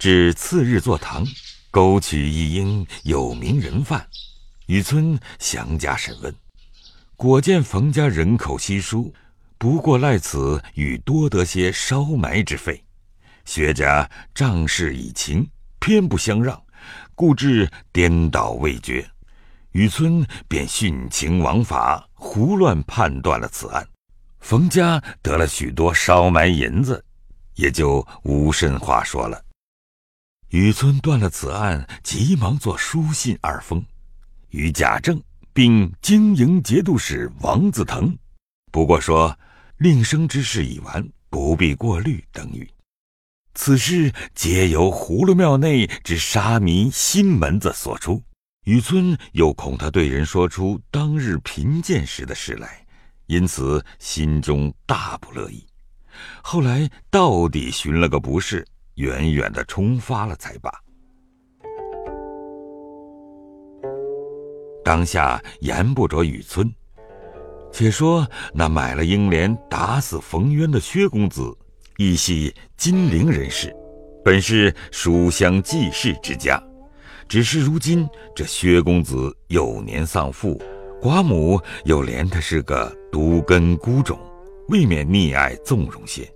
至次日坐堂，勾取一应有名人犯，雨村详加审问，果见冯家人口稀疏，不过赖此与多得些烧埋之费。薛家仗势以情，偏不相让，故至颠倒未决。雨村便徇情枉法，胡乱判断了此案。冯家得了许多烧埋银子，也就无甚话说了。雨村断了此案，急忙作书信二封，与贾政并经营节度使王子腾，不过说令生之事已完，不必过虑等语。此事皆由葫芦庙内之沙弥新门子所出。雨村又恐他对人说出当日贫贱时的事来，因此心中大不乐意。后来到底寻了个不是，远远的冲发了才罢。当下言不着雨村，且说那买了英莲打死冯渊的薛公子，亦系金陵人士，本是书香济世之家。只是如今这薛公子幼年丧父，寡母又怜他是个独根孤种，未免溺爱纵容些，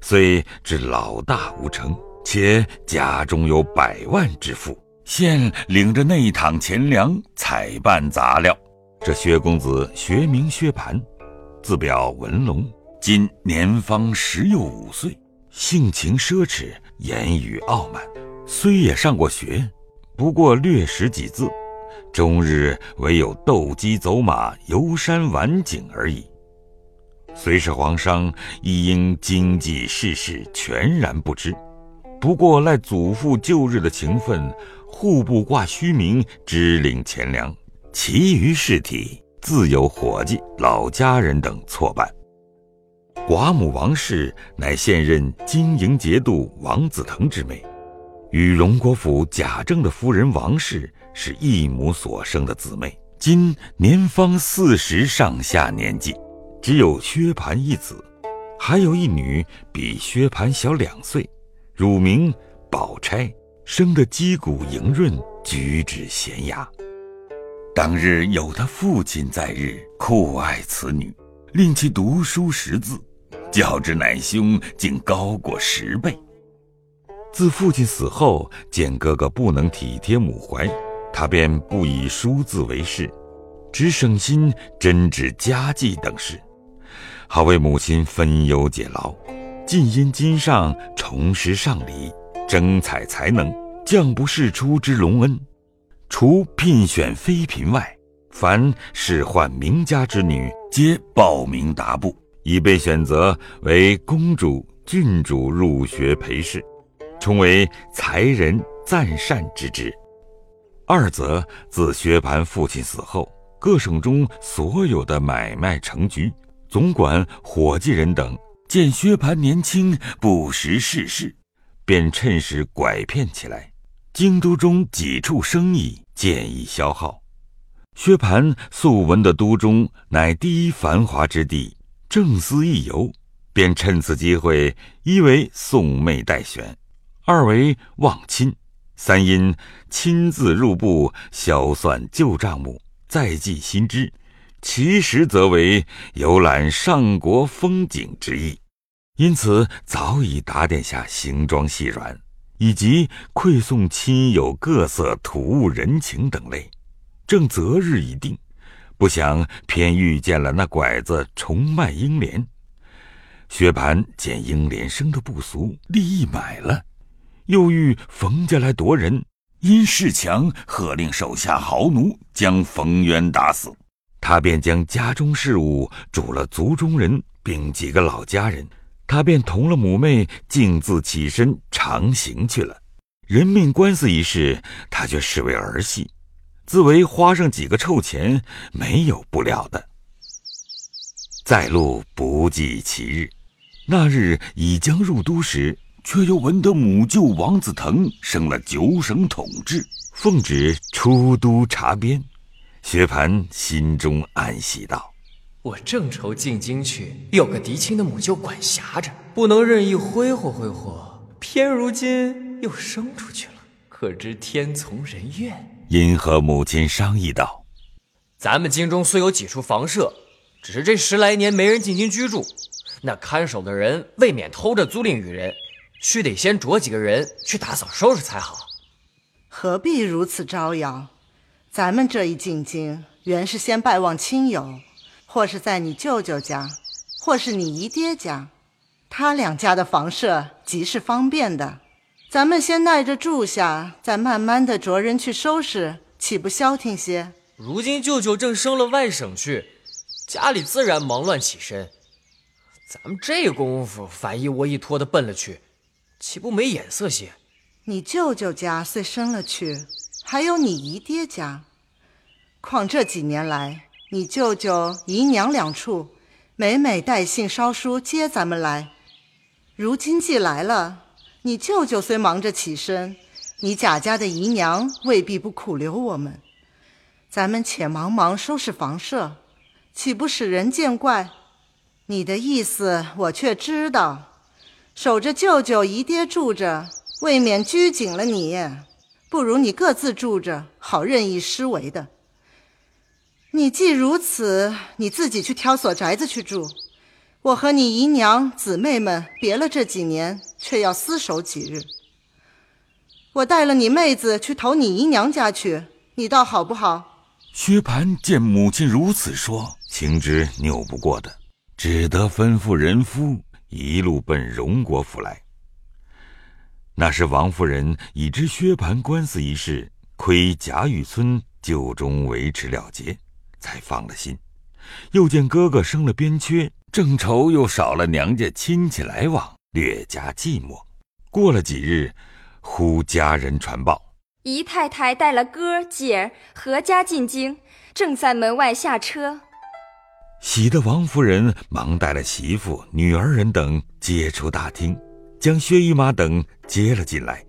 虽知老大无成，且家中有百万之富，现领着内躺钱粮采办杂料。这薛公子学名薛蟠，字表文龙，今年方十又五岁，性情奢侈，言语傲慢，虽也上过学。不过略识几字，终日唯有斗鸡走马、游山玩景而已。虽是皇商，亦因经济世事全然不知。不过赖祖父旧日的情分，户部挂虚名，支领钱粮，其余事体自有伙计、老家人等错办。寡母王氏乃现任经营节度王子腾之妹。与荣国府贾政的夫人王氏是异母所生的姊妹，今年方四十上下年纪，只有薛蟠一子，还有一女比薛蟠小两岁，乳名宝钗，生得肌骨莹润，举止娴雅。当日有他父亲在日，酷爱此女，令其读书识字，较之乃兄竟高过十倍。自父亲死后，见哥哥不能体贴母怀，他便不以书字为事，只省心针织家计等事，好为母亲分忧解劳。尽因今上重施上礼，征采才能，将不世出之隆恩。除聘选妃嫔外，凡仕宦名家之女，皆报名达部，已被选择为公主、郡主入学陪侍。充为才人赞善之职。二则自薛蟠父亲死后，各省中所有的买卖成局，总管伙计人等见薛蟠年轻不识世事，便趁势拐骗起来。京都中几处生意渐已消耗。薛蟠素闻的都中乃第一繁华之地，正思一游，便趁此机会，一为送妹待选。二为望亲，三因亲自入部销算旧账目，再记新知，其实则为游览上国风景之意。因此早已打点下行装细软，以及馈送亲友各色土物人情等类，正择日已定，不想偏遇见了那拐子重卖英莲。薛蟠见英莲生的不俗，立意买了。又遇冯家来夺人，因事强，喝令手下豪奴将冯渊打死。他便将家中事务嘱了族中人，并几个老家人。他便同了母妹，径自起身长行去了。人命官司一事，他却视为儿戏，自为花上几个臭钱，没有不了的。在路不计其日，那日已将入都时。却又闻得母舅王子腾升了九省统治，奉旨出都查边。薛蟠心中暗喜道：“我正愁进京去有个嫡亲的母舅管辖着，不能任意挥霍挥霍，偏如今又生出去了，可知天从人愿。因和母亲商议道：“咱们京中虽有几处房舍，只是这十来年没人进京居住，那看守的人未免偷着租赁与人，须得先着几个人去打扫收拾才好。何必如此招摇？咱们这一进京，原是先拜望亲友，或是在你舅舅家，或是你姨爹家。”他两家的房舍极是方便的，咱们先耐着住下，再慢慢的着人去收拾，岂不消停些？如今舅舅正升了外省去，家里自然忙乱起身。咱们这功夫反一窝一拖的奔了去，岂不没眼色些？你舅舅家虽升了去，还有你姨爹家，况这几年来，你舅舅姨娘两处每每带信捎书接咱们来。如今既来了，你舅舅虽忙着起身，你贾家的姨娘未必不苦留我们。咱们且忙忙收拾房舍，岂不使人见怪？你的意思我却知道，守着舅舅姨爹住着，未免拘谨了你。不如你各自住着，好任意施为的。你既如此，你自己去挑所宅子去住。我和你姨娘姊妹们别了这几年，却要厮守几日。我带了你妹子去投你姨娘家去，你倒好不好？薛蟠见母亲如此说，情知拗不过的，只得吩咐人夫一路奔荣国府来。那时王夫人已知薛蟠官司一事，亏贾雨村就中维持了结，才放了心。又见哥哥生了边缺。正愁又少了娘家亲戚来往，略加寂寞。过了几日，忽家人传报：姨太太带了哥姐儿合家进京，正在门外下车。喜得王夫人忙带了媳妇、女儿人等接出大厅，将薛姨妈等接了进来。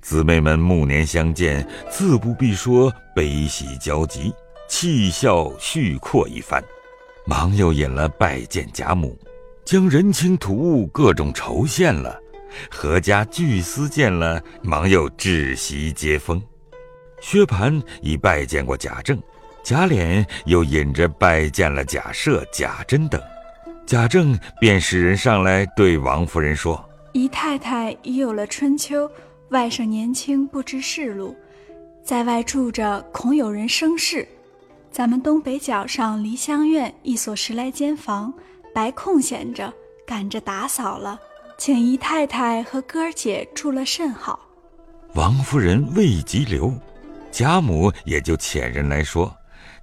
姊妹们暮年相见，自不必说悲喜交集，气笑叙阔一番。忙又引了拜见贾母，将人情土物各种酬献了，阖家俱思见了，忙又置席接风。薛蟠已拜见过贾政，贾琏又引着拜见了贾赦、贾珍等。贾政便使人上来对王夫人说：“姨太太已有了春秋，外甥年轻不知世路，在外住着，恐有人生事。”咱们东北角上梨香院一所十来间房，白空闲着，赶着打扫了，请姨太太和哥儿姐住了甚好。王夫人未及留，贾母也就遣人来说，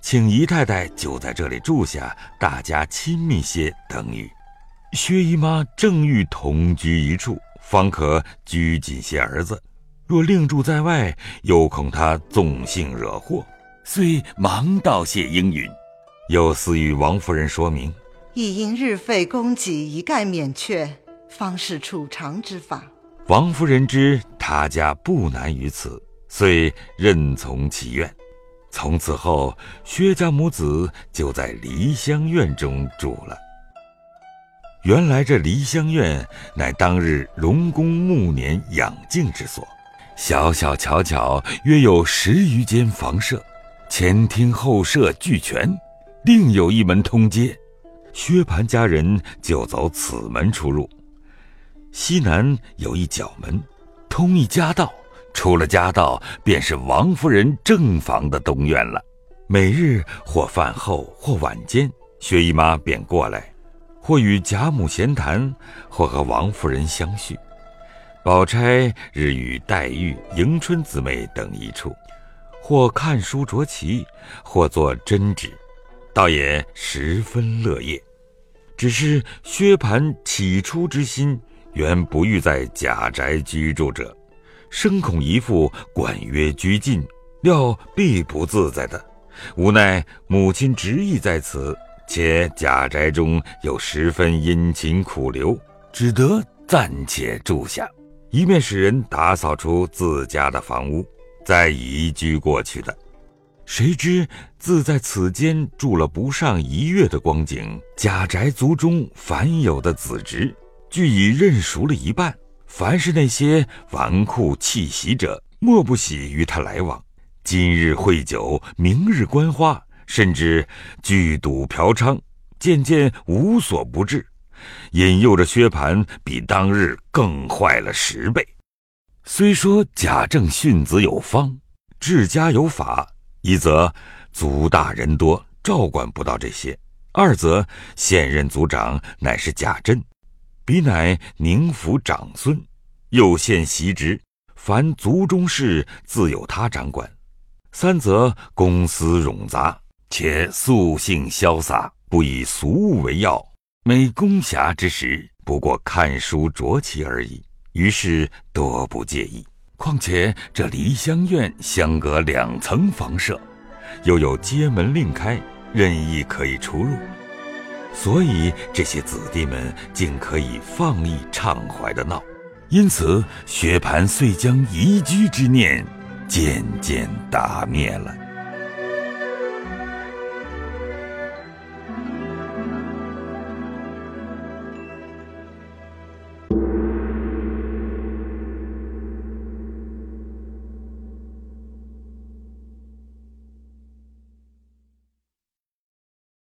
请姨太太就在这里住下，大家亲密些等语。薛姨妈正欲同居一处，方可拘谨些儿子；若另住在外，又恐他纵性惹祸。遂忙道谢应允，又似与王夫人说明，亦因日费供给一概免却，方是储藏之法。王夫人知他家不难于此，遂任从其愿。从此后，薛家母子就在梨香院中住了。原来这梨香院乃当日荣公暮年养静之所，小小巧巧，约有十余间房舍。前厅后舍俱全，另有一门通街，薛蟠家人就走此门出入。西南有一角门，通一家道，出了家道便是王夫人正房的东院了。每日或饭后或晚间，薛姨妈便过来，或与贾母闲谈，或和王夫人相叙。宝钗日与黛玉、迎春姊妹等一处。或看书着棋，或做针纸，倒也十分乐业。只是薛蟠起初之心，原不欲在贾宅居住者，生恐一副管约拘禁，料必不自在的。无奈母亲执意在此，且贾宅中有十分殷勤苦留，只得暂且住下，一面使人打扫出自家的房屋。再移居过去的，谁知自在此间住了不上一月的光景，贾宅族中凡有的子侄，俱已认熟了一半，凡是那些纨绔气习者，莫不喜与他来往。今日会酒，明日观花，甚至聚赌嫖娼，渐渐无所不至，引诱着薛蟠比当日更坏了十倍。虽说贾政训子有方，治家有法，一则族大人多，照管不到这些；二则现任族长乃是贾珍，彼乃宁府长孙，又现袭职，凡族中事自有他掌管。三则公私冗杂，且素性潇洒，不以俗物为要。每公暇之时，不过看书酌棋而已，于是多不介意。况且这梨香院相隔两层房舍，又有街门另开，任意可以出入，所以这些子弟们竟可以放逸畅怀的闹。因此，薛蟠遂将移居之念。渐渐打灭了。